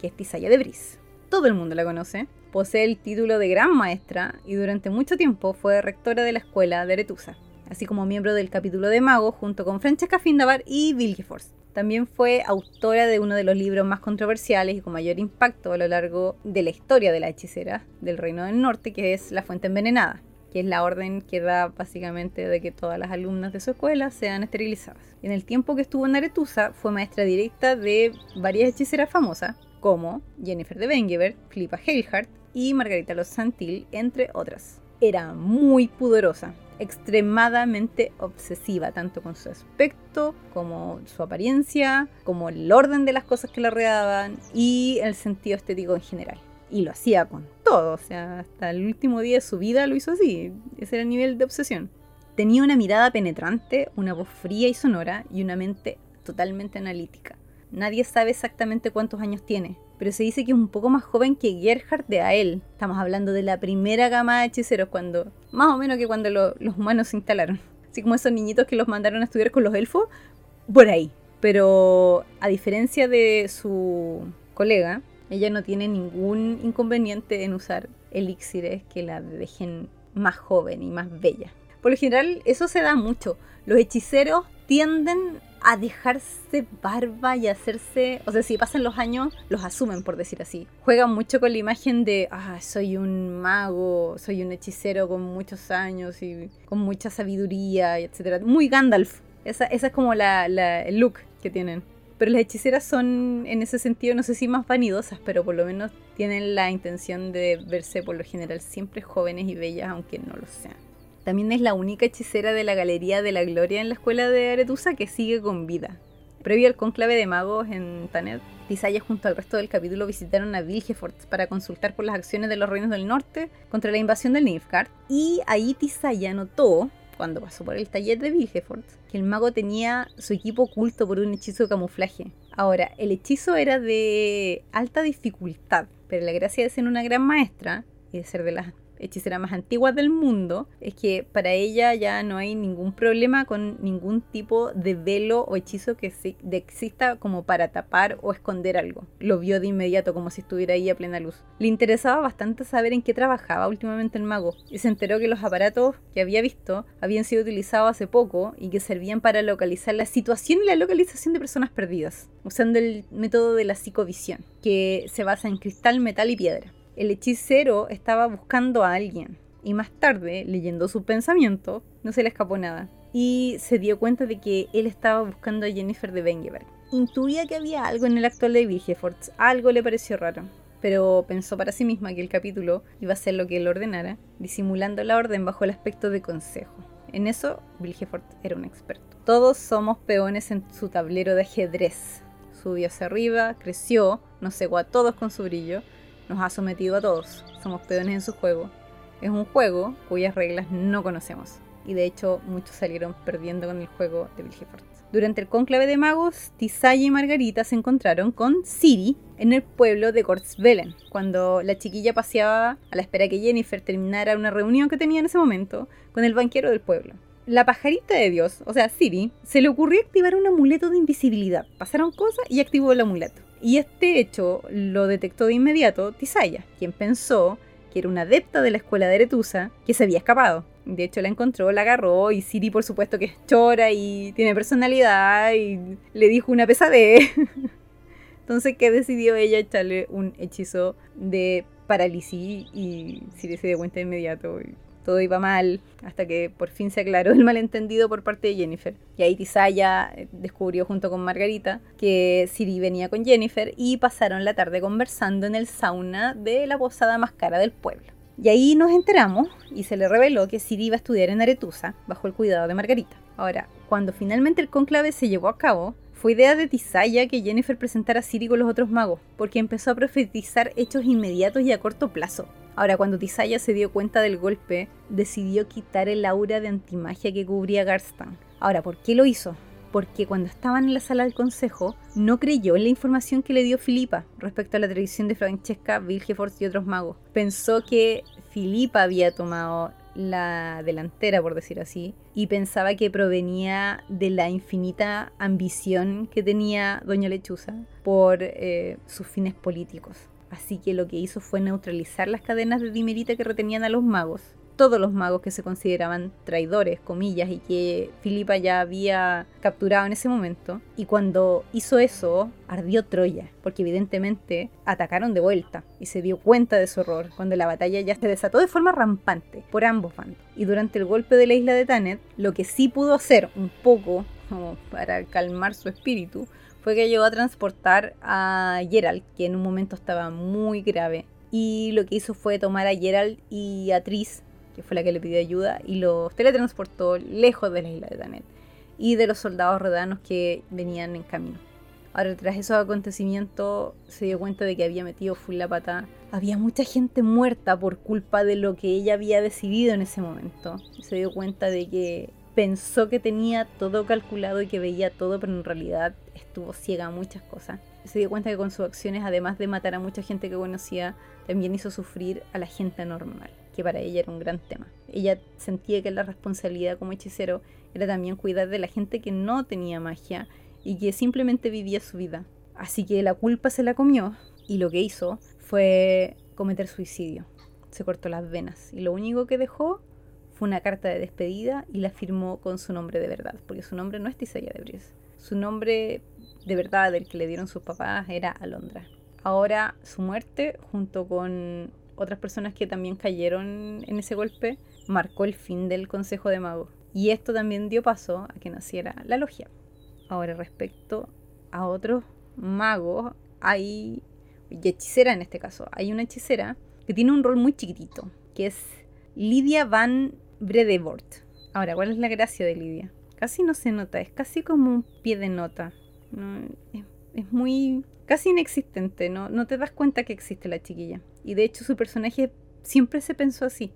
que es Tisaya de Bris. Todo el mundo la conoce. Posee el título de gran maestra y durante mucho tiempo fue rectora de la escuela de Aretusa, así como miembro del capítulo de Mago junto con Francesca Findabar y Vilgeforce. También fue autora de uno de los libros más controversiales y con mayor impacto a lo largo de la historia de la hechicera del Reino del Norte, que es La Fuente Envenenada que es la orden que da básicamente de que todas las alumnas de su escuela sean esterilizadas. En el tiempo que estuvo en Aretusa fue maestra directa de varias hechiceras famosas, como Jennifer de Bengever, Philippa Heilhart y Margarita Los Santil, entre otras. Era muy pudorosa, extremadamente obsesiva, tanto con su aspecto, como su apariencia, como el orden de las cosas que la rodeaban y el sentido estético en general y lo hacía con todo, o sea, hasta el último día de su vida lo hizo así, ese era el nivel de obsesión. Tenía una mirada penetrante, una voz fría y sonora y una mente totalmente analítica. Nadie sabe exactamente cuántos años tiene, pero se dice que es un poco más joven que Gerhard de Ael. Estamos hablando de la primera gama de hechiceros, cuando más o menos que cuando los humanos se instalaron. Así como esos niñitos que los mandaron a estudiar con los elfos, por ahí. Pero a diferencia de su colega, ella no tiene ningún inconveniente en usar elixires que la dejen más joven y más bella. Por lo general, eso se da mucho. Los hechiceros tienden a dejarse barba y hacerse, o sea, si pasan los años, los asumen, por decir así. Juegan mucho con la imagen de, ah, soy un mago, soy un hechicero con muchos años y con mucha sabiduría, etc. Muy Gandalf. Esa, esa es como la, el look que tienen. Pero las hechiceras son, en ese sentido, no sé si más vanidosas, pero por lo menos tienen la intención de verse por lo general siempre jóvenes y bellas, aunque no lo sean. También es la única hechicera de la Galería de la Gloria en la escuela de Aretusa que sigue con vida. Previo al conclave de magos en Tanet, Tisaya junto al resto del capítulo visitaron a Vilgefort para consultar por las acciones de los reinos del norte contra la invasión del Nilfgaard. Y ahí Tisaya notó, cuando pasó por el taller de Vilgefort, que el mago tenía su equipo oculto por un hechizo de camuflaje. Ahora, el hechizo era de alta dificultad, pero la gracia de ser una gran maestra y de ser de las hechicera más antigua del mundo, es que para ella ya no hay ningún problema con ningún tipo de velo o hechizo que exista como para tapar o esconder algo. Lo vio de inmediato como si estuviera ahí a plena luz. Le interesaba bastante saber en qué trabajaba últimamente el mago y se enteró que los aparatos que había visto habían sido utilizados hace poco y que servían para localizar la situación y la localización de personas perdidas, usando el método de la psicovisión, que se basa en cristal, metal y piedra el hechicero estaba buscando a alguien. Y más tarde, leyendo su pensamiento, no se le escapó nada. Y se dio cuenta de que él estaba buscando a Jennifer de Bengeberg. Intuía que había algo en el actual de Vigefort, algo le pareció raro. Pero pensó para sí misma que el capítulo iba a ser lo que él ordenara, disimulando la orden bajo el aspecto de consejo. En eso, Vilgefort era un experto. Todos somos peones en su tablero de ajedrez. Subió hacia arriba, creció, nos cegó a todos con su brillo, nos ha sometido a todos. Somos peones en su juego. Es un juego cuyas reglas no conocemos. Y de hecho muchos salieron perdiendo con el juego de Vilgefort. Durante el conclave de magos, Tisaya y Margarita se encontraron con Siri en el pueblo de Gortzvelen, cuando la chiquilla paseaba a la espera que Jennifer terminara una reunión que tenía en ese momento con el banquero del pueblo. La pajarita de Dios, o sea, Siri, se le ocurrió activar un amuleto de invisibilidad. Pasaron cosas y activó el amuleto. Y este hecho lo detectó de inmediato Tisaya, quien pensó que era una adepta de la escuela de Aretusa que se había escapado. De hecho, la encontró, la agarró y Siri, por supuesto, que es chora y tiene personalidad y le dijo una pesadez. Entonces, ¿qué decidió ella? Echarle un hechizo de parálisis y Siri se dio cuenta de inmediato todo iba mal, hasta que por fin se aclaró el malentendido por parte de Jennifer. Y ahí Tisaya eh, descubrió junto con Margarita que Siri venía con Jennifer y pasaron la tarde conversando en el sauna de la posada más cara del pueblo. Y ahí nos enteramos y se le reveló que Siri iba a estudiar en Aretusa bajo el cuidado de Margarita. Ahora, cuando finalmente el conclave se llevó a cabo, fue idea de Tisaya que Jennifer presentara a Siri con los otros magos, porque empezó a profetizar hechos inmediatos y a corto plazo. Ahora, cuando Tisaya se dio cuenta del golpe, decidió quitar el aura de antimagia que cubría Garstan. Ahora, ¿por qué lo hizo? Porque cuando estaban en la sala del consejo, no creyó en la información que le dio Filipa respecto a la tradición de Francesca, Vilgefort y otros magos. Pensó que Filipa había tomado la delantera, por decir así, y pensaba que provenía de la infinita ambición que tenía Doña Lechuza por eh, sus fines políticos. Así que lo que hizo fue neutralizar las cadenas de dimerita que retenían a los magos. Todos los magos que se consideraban traidores, comillas, y que Filipa ya había capturado en ese momento. Y cuando hizo eso, ardió Troya, porque evidentemente atacaron de vuelta y se dio cuenta de su horror cuando la batalla ya se desató de forma rampante por ambos bandos. Y durante el golpe de la isla de Tanet, lo que sí pudo hacer un poco para calmar su espíritu fue que llegó a transportar a Gerald, que en un momento estaba muy grave. Y lo que hizo fue tomar a Gerald y a Tris, que fue la que le pidió ayuda, y los teletransportó lejos de la isla de Danet y de los soldados rodanos que venían en camino. Ahora, tras esos acontecimientos, se dio cuenta de que había metido full la pata. Había mucha gente muerta por culpa de lo que ella había decidido en ese momento. Se dio cuenta de que pensó que tenía todo calculado y que veía todo, pero en realidad estuvo ciega a muchas cosas. Se dio cuenta que con sus acciones, además de matar a mucha gente que conocía, también hizo sufrir a la gente normal, que para ella era un gran tema. Ella sentía que la responsabilidad como hechicero era también cuidar de la gente que no tenía magia y que simplemente vivía su vida. Así que la culpa se la comió y lo que hizo fue cometer suicidio. Se cortó las venas y lo único que dejó fue una carta de despedida y la firmó con su nombre de verdad, porque su nombre no es Tisaya de Bries. Su nombre de verdad, el que le dieron sus papás, era Alondra. Ahora su muerte, junto con otras personas que también cayeron en ese golpe, marcó el fin del Consejo de Magos. Y esto también dio paso a que naciera la logia. Ahora, respecto a otros magos, hay, y hechicera en este caso, hay una hechicera que tiene un rol muy chiquitito, que es Lidia van Bredevort. Ahora, ¿cuál es la gracia de Lidia? Casi no se nota, es casi como un pie de nota. es, muy casi inexistente, ¿no? no te das cuenta que existe la chiquilla. Y de hecho su personaje siempre se pensó así.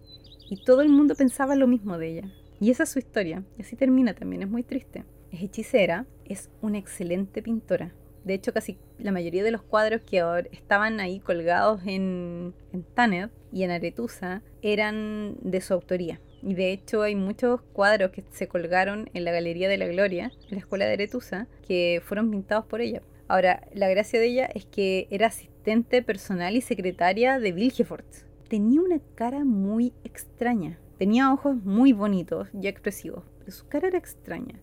Y todo el mundo pensaba lo mismo de ella. Y esa es su historia. Y así termina también, es muy triste. Es hechicera, es una excelente pintora. De hecho, casi la mayoría de los cuadros que ahora estaban ahí colgados en, en Tanner y en Aretusa eran de su autoría. Y de hecho hay muchos cuadros que se colgaron en la Galería de la Gloria, en la Escuela de Aretusa, que fueron pintados por ella. Ahora, la gracia de ella es que era asistente personal y secretaria de Vilgefort. Tenía una cara muy extraña. Tenía ojos muy bonitos y expresivos, pero su cara era extraña.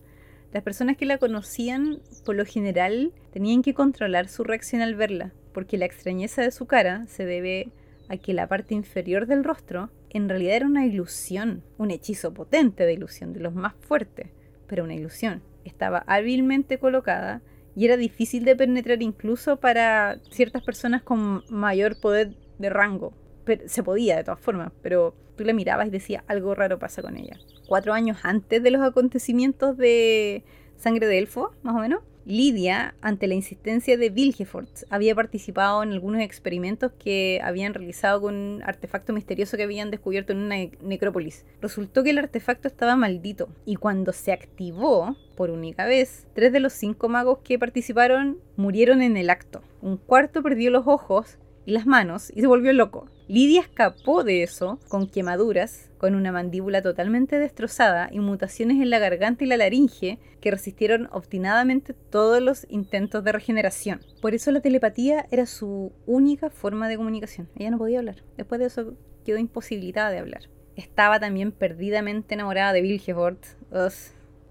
Las personas que la conocían, por lo general, tenían que controlar su reacción al verla, porque la extrañeza de su cara se debe a que la parte inferior del rostro en realidad era una ilusión, un hechizo potente de ilusión, de los más fuertes, pero una ilusión. Estaba hábilmente colocada y era difícil de penetrar incluso para ciertas personas con mayor poder de rango. Pero se podía de todas formas, pero tú la mirabas y decías algo raro pasa con ella. Cuatro años antes de los acontecimientos de Sangre de Elfo, más o menos, Lidia, ante la insistencia de Vilgefort, había participado en algunos experimentos que habían realizado con un artefacto misterioso que habían descubierto en una necrópolis. Resultó que el artefacto estaba maldito y cuando se activó por única vez, tres de los cinco magos que participaron murieron en el acto. Un cuarto perdió los ojos y las manos y se volvió loco. Lidia escapó de eso con quemaduras, con una mandíbula totalmente destrozada y mutaciones en la garganta y la laringe que resistieron obstinadamente todos los intentos de regeneración. Por eso la telepatía era su única forma de comunicación. Ella no podía hablar. Después de eso quedó imposibilitada de hablar. Estaba también perdidamente enamorada de Vilgefort.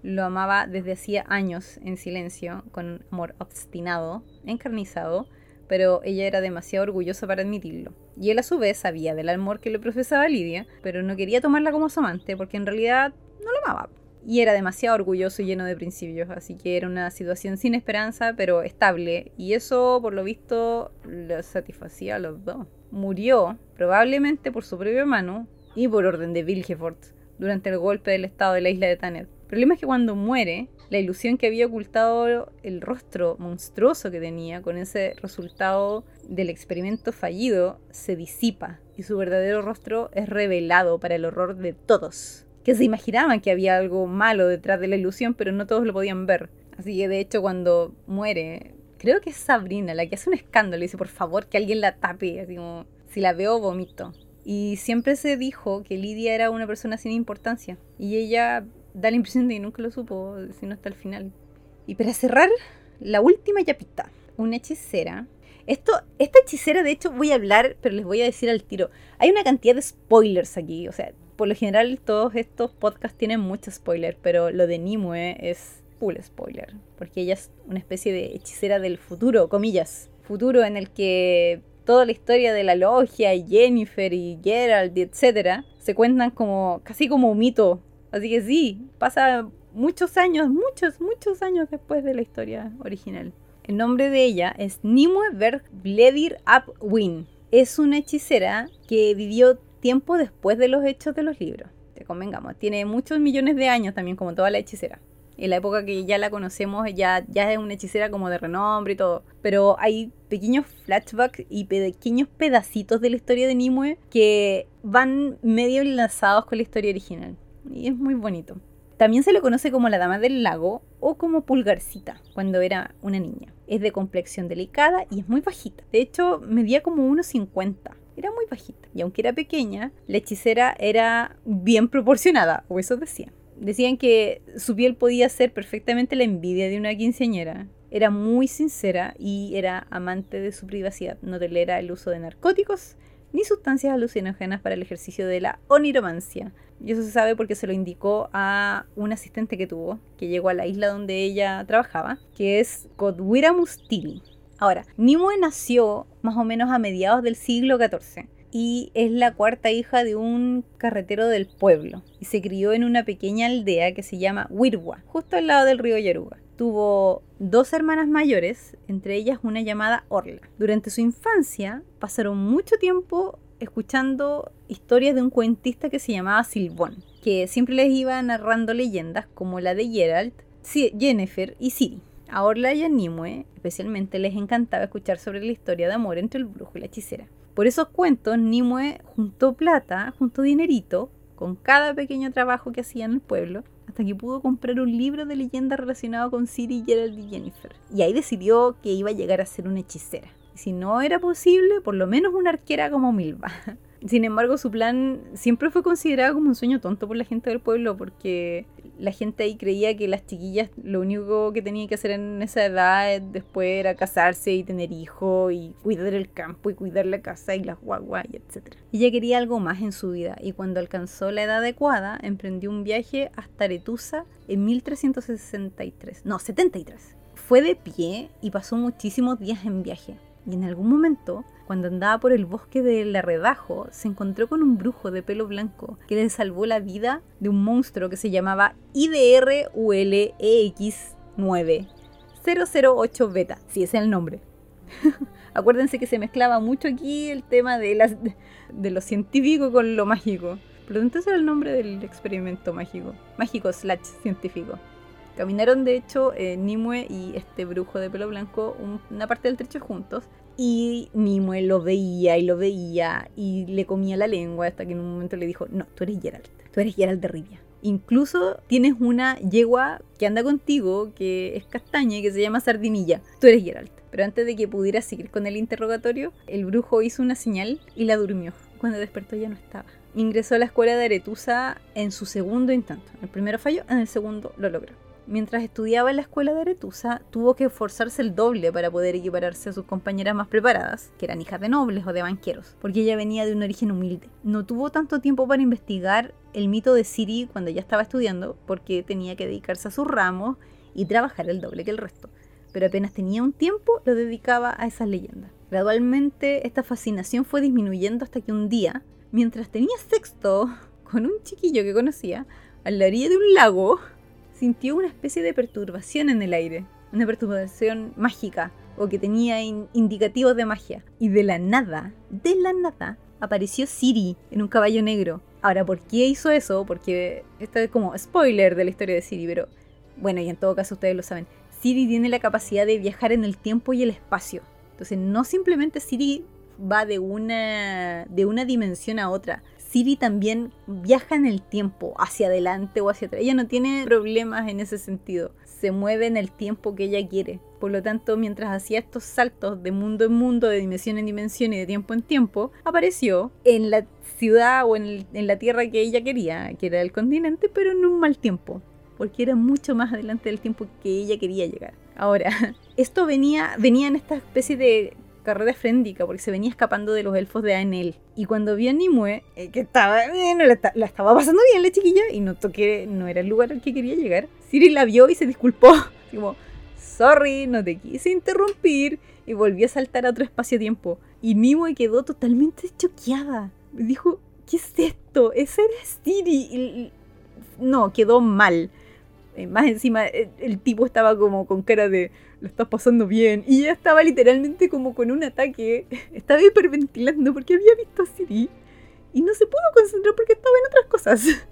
Lo amaba desde hacía años en silencio, con amor obstinado, encarnizado pero ella era demasiado orgullosa para admitirlo. Y él a su vez sabía del amor que le profesaba Lidia, pero no quería tomarla como su amante porque en realidad no la amaba. Y era demasiado orgulloso y lleno de principios, así que era una situación sin esperanza, pero estable. Y eso, por lo visto, le satisfacía a los dos. Murió, probablemente por su propia mano y por orden de Vilgefort, durante el golpe del estado de la isla de Tanner. Problema es que cuando muere, la ilusión que había ocultado el rostro monstruoso que tenía con ese resultado del experimento fallido se disipa y su verdadero rostro es revelado para el horror de todos, que se imaginaban que había algo malo detrás de la ilusión, pero no todos lo podían ver. Así que de hecho cuando muere, creo que es Sabrina la que hace un escándalo y dice por favor que alguien la tape, así como si la veo vomito. Y siempre se dijo que Lidia era una persona sin importancia y ella da la impresión de que nunca lo supo, sino hasta el final. Y para cerrar, la última yapita. Una hechicera. Esto, esta hechicera, de hecho, voy a hablar, pero les voy a decir al tiro. Hay una cantidad de spoilers aquí. O sea, por lo general, todos estos podcasts tienen muchos spoilers, pero lo de Nimue es full spoiler. Porque ella es una especie de hechicera del futuro, comillas. Futuro en el que toda la historia de la logia y Jennifer y Gerald, etcétera, se cuentan como casi como un mito Así que sí, pasa muchos años, muchos, muchos años después de la historia original. El nombre de ella es Nimue Bledir Win. Es una hechicera que vivió tiempo después de los hechos de los libros. Te convengamos, tiene muchos millones de años también, como toda la hechicera. En la época que ya la conocemos, ya, ya es una hechicera como de renombre y todo. Pero hay pequeños flashbacks y pequeños pedacitos de la historia de Nimue que van medio enlazados con la historia original y es muy bonito. También se le conoce como la Dama del Lago o como Pulgarcita cuando era una niña. Es de complexión delicada y es muy bajita. De hecho, medía como 1,50. Era muy bajita. Y aunque era pequeña, la hechicera era bien proporcionada, o eso decían. Decían que su piel podía ser perfectamente la envidia de una quinceañera. Era muy sincera y era amante de su privacidad. No tolera el uso de narcóticos ni sustancias alucinógenas para el ejercicio de la oniromancia. Y eso se sabe porque se lo indicó a un asistente que tuvo, que llegó a la isla donde ella trabajaba, que es Godwira Mustili. Ahora, Nimue nació más o menos a mediados del siglo XIV y es la cuarta hija de un carretero del pueblo y se crió en una pequeña aldea que se llama Wirwa, justo al lado del río Yaruga. Tuvo dos hermanas mayores, entre ellas una llamada Orla. Durante su infancia pasaron mucho tiempo escuchando historias de un cuentista que se llamaba Silbón, que siempre les iba narrando leyendas como la de Geralt, Jennifer y Siri. A Orla y a Nimue especialmente les encantaba escuchar sobre la historia de amor entre el brujo y la hechicera. Por esos cuentos, Nimue juntó plata, juntó dinerito, con cada pequeño trabajo que hacía en el pueblo, hasta que pudo comprar un libro de leyendas relacionado con Siri, Gerald y Jennifer. Y ahí decidió que iba a llegar a ser una hechicera. Si no era posible, por lo menos una arquera como Milva. Sin embargo, su plan siempre fue considerado como un sueño tonto por la gente del pueblo, porque la gente ahí creía que las chiquillas lo único que tenían que hacer en esa edad después era casarse y tener hijos y cuidar el campo y cuidar la casa y las guaguas y etc. Ella quería algo más en su vida y cuando alcanzó la edad adecuada emprendió un viaje hasta Aretusa en 1363, no, 73. Fue de pie y pasó muchísimos días en viaje y en algún momento cuando andaba por el bosque del Arredajo, se encontró con un brujo de pelo blanco que le salvó la vida de un monstruo que se llamaba IDRULEX9 008 Beta, si ese es el nombre. Acuérdense que se mezclaba mucho aquí el tema de, las, de lo científico con lo mágico. Pero entonces era el nombre del experimento mágico. Mágico slash científico. Caminaron de hecho eh, Nimue y este brujo de pelo blanco una parte del trecho juntos y Nimue lo veía y lo veía y le comía la lengua hasta que en un momento le dijo, no, tú eres Geralt, tú eres Geralt de Rivia. Incluso tienes una yegua que anda contigo, que es castaña y que se llama Sardinilla. Tú eres Geralt. Pero antes de que pudiera seguir con el interrogatorio, el brujo hizo una señal y la durmió. Cuando despertó ya no estaba. Ingresó a la escuela de Aretusa en su segundo intento. El primero falló, en el segundo lo logró. Mientras estudiaba en la escuela de Aretusa, tuvo que esforzarse el doble para poder equipararse a sus compañeras más preparadas, que eran hijas de nobles o de banqueros, porque ella venía de un origen humilde. No tuvo tanto tiempo para investigar el mito de Siri cuando ya estaba estudiando, porque tenía que dedicarse a sus ramos y trabajar el doble que el resto. Pero apenas tenía un tiempo, lo dedicaba a esas leyendas. Gradualmente, esta fascinación fue disminuyendo hasta que un día, mientras tenía sexto con un chiquillo que conocía, a la orilla de un lago, sintió una especie de perturbación en el aire, una perturbación mágica o que tenía indicativos de magia. Y de la nada, de la nada, apareció Siri en un caballo negro. Ahora, ¿por qué hizo eso? Porque esto es como spoiler de la historia de Siri, pero bueno, y en todo caso ustedes lo saben. Siri tiene la capacidad de viajar en el tiempo y el espacio. Entonces, no simplemente Siri va de una, de una dimensión a otra, Siri también viaja en el tiempo, hacia adelante o hacia atrás. Ella no tiene problemas en ese sentido. Se mueve en el tiempo que ella quiere. Por lo tanto, mientras hacía estos saltos de mundo en mundo, de dimensión en dimensión y de tiempo en tiempo, apareció en la ciudad o en, la tierra que ella quería, que era el continente, pero en un mal tiempo. Porque era mucho más adelante del tiempo que ella quería llegar. Ahora, esto venía, venía en esta especie de carrera fréndica porque se venía escapando de los elfos de Aenel. Y cuando vio a Nimue, eh, que estaba, eh, la, estaba pasando bien la chiquilla y notó que no era el lugar al que quería llegar, Siri la vio y se disculpó. Como, sorry, no te quise interrumpir. Y volvió a saltar a otro espacio-tiempo. Y Nimue quedó totalmente choqueada. Dijo, ¿qué es esto? Ese era Siri. no, quedó mal. Eh, más encima, el tipo estaba como con cara de lo estás pasando bien. Y ella estaba literalmente como con un ataque. Estaba hiperventilando porque había visto a Siri. Y no se pudo concentrar porque estaba en otras cosas.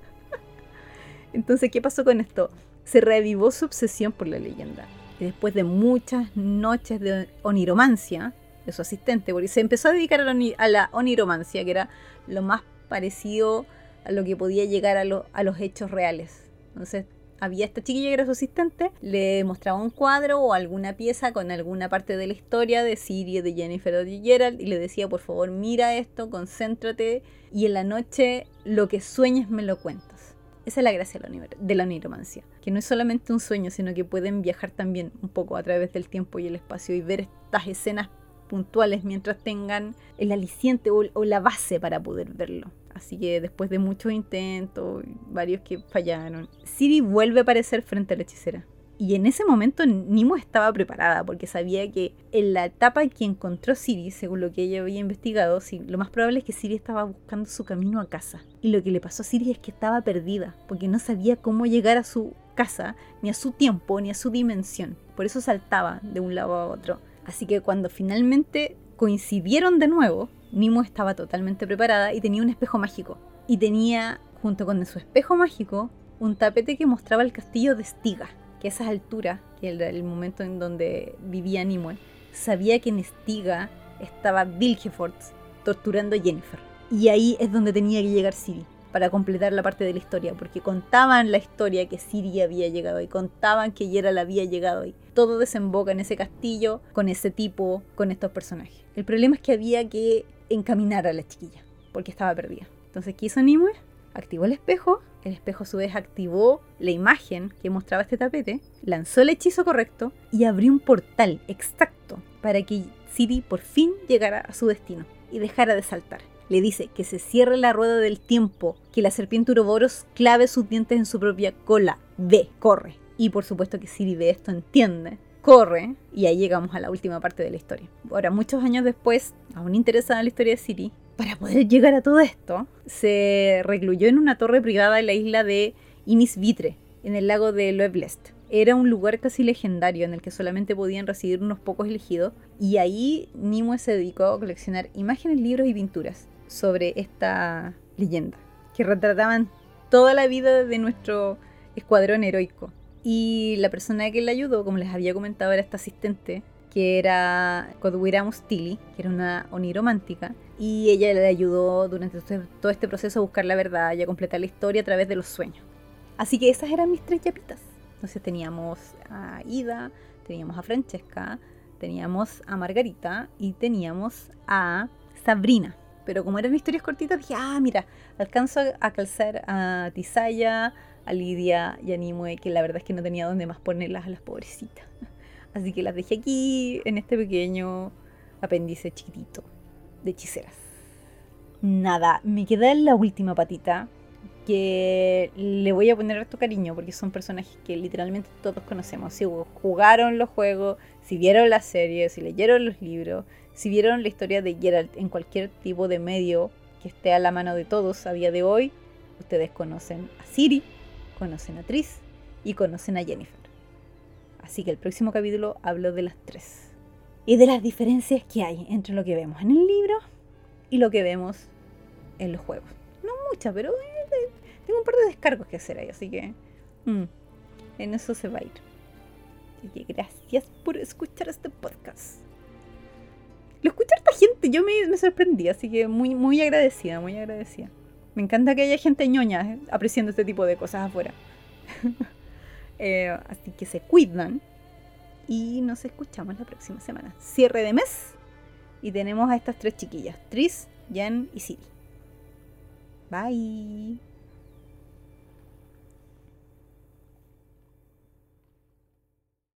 Entonces, ¿qué pasó con esto? Se reavivó su obsesión por la leyenda. Y después de muchas noches de oniromancia de su asistente, porque se empezó a dedicar a la, oniromancia, que era lo más parecido a lo que podía llegar a, a los hechos reales. Entonces, había esta chiquilla que era su asistente, le mostraba un cuadro o alguna pieza con alguna parte de la historia de Siri, de Jennifer o de Gerald y le decía, por favor, mira esto, concéntrate y en la noche lo que sueñes me lo cuentas. Esa es la gracia de la niromancia, que no es solamente un sueño, sino que pueden viajar también un poco a través del tiempo y el espacio y ver estas escenas puntuales mientras tengan el aliciente o, la base para poder verlo. Así que después de muchos intentos, varios que fallaron, Siri vuelve a aparecer frente a la hechicera. Y en ese momento Nimo estaba preparada porque sabía que en la etapa que encontró Siri, según lo que ella había investigado, lo más probable es que Siri estaba buscando su camino a casa. Y lo que le pasó a Siri es que estaba perdida porque no sabía cómo llegar a su casa, ni a su tiempo, ni a su dimensión. Por eso saltaba de un lado a otro. Así que cuando finalmente coincidieron de nuevo, Nimo estaba totalmente preparada y tenía un espejo mágico. Y tenía, junto con su espejo mágico, un tapete que mostraba el castillo de Stiga, que a esas alturas, que era el momento en donde vivía Nimue, sabía que en Stiga estaba Vilgefort torturando a Jennifer. Y ahí es donde tenía que llegar Siri para completar la parte de la historia, porque contaban la historia que Siri había llegado y contaban que Geralt había llegado y todo desemboca en ese castillo, con ese tipo, con estos personajes. El problema es que había que encaminar a la chiquilla, porque estaba perdida. Entonces, ¿qué hizo Nimue? Activó el espejo, el espejo a su vez activó la imagen que mostraba este tapete, lanzó el hechizo correcto y abrió un portal exacto para que Siri por fin llegara a su destino y dejara de saltar le dice que se cierre la rueda del tiempo, que la serpiente Uroboros clave sus dientes en su propia cola. Ve, corre. Y por supuesto que Siri ve esto, entiende. Corre, y ahí llegamos a la última parte de la historia. Ahora, muchos años después, aún interesada en la historia de Siri, para poder llegar a todo esto, se recluyó en una torre privada en la isla de Inis Vitre, en el lago de Loeblest. Era un lugar casi legendario en el que solamente podían residir unos pocos elegidos, y ahí Nimue se dedicó a coleccionar imágenes, libros y pinturas sobre esta leyenda, que retrataban toda la vida de nuestro escuadrón heroico. Y la persona que le ayudó, como les había comentado, era esta asistente, que era Kodwira Mustili, que era una oniromántica, y ella le ayudó durante todo este proceso a buscar la verdad y a completar la historia a través de los sueños. Así que esas eran mis tres chapitas. Entonces teníamos a Ida, teníamos a Francesca, teníamos a Margarita y teníamos a Sabrina. Pero como eran historias cortitas, dije, ah, mira, alcanzo a calzar a Tisaya, a Lidia y a Nimue, que la verdad es que no tenía dónde más ponerlas a las pobrecitas. Así que las dejé aquí en este pequeño apéndice chiquitito de hechiceras. Nada, me queda la última patita que le voy a poner harto cariño porque son personajes que literalmente todos conocemos. Si jugaron los juegos, si vieron las series, si leyeron los libros, si vieron la historia de Geralt en cualquier tipo de medio que esté a la mano de todos a día de hoy, ustedes conocen a Siri, conocen a Tris y conocen a Jennifer. Así que el próximo capítulo hablo de las tres y de las diferencias que hay entre lo que vemos en el libro y lo que vemos en los juegos. No muchas, pero eh, tengo un par de descargos que hacer ahí, así que mm, en eso se va a ir. Así gracias por escuchar este podcast lo escucha harta gente, yo me, sorprendí, así que muy, muy agradecida, muy agradecida. Me encanta que haya gente ñoña eh, apreciando este tipo de cosas afuera. Eh, así que se cuidan y nos escuchamos la próxima semana. Cierre de mes y tenemos a estas tres chiquillas, Tris, Jan y Siri. Bye.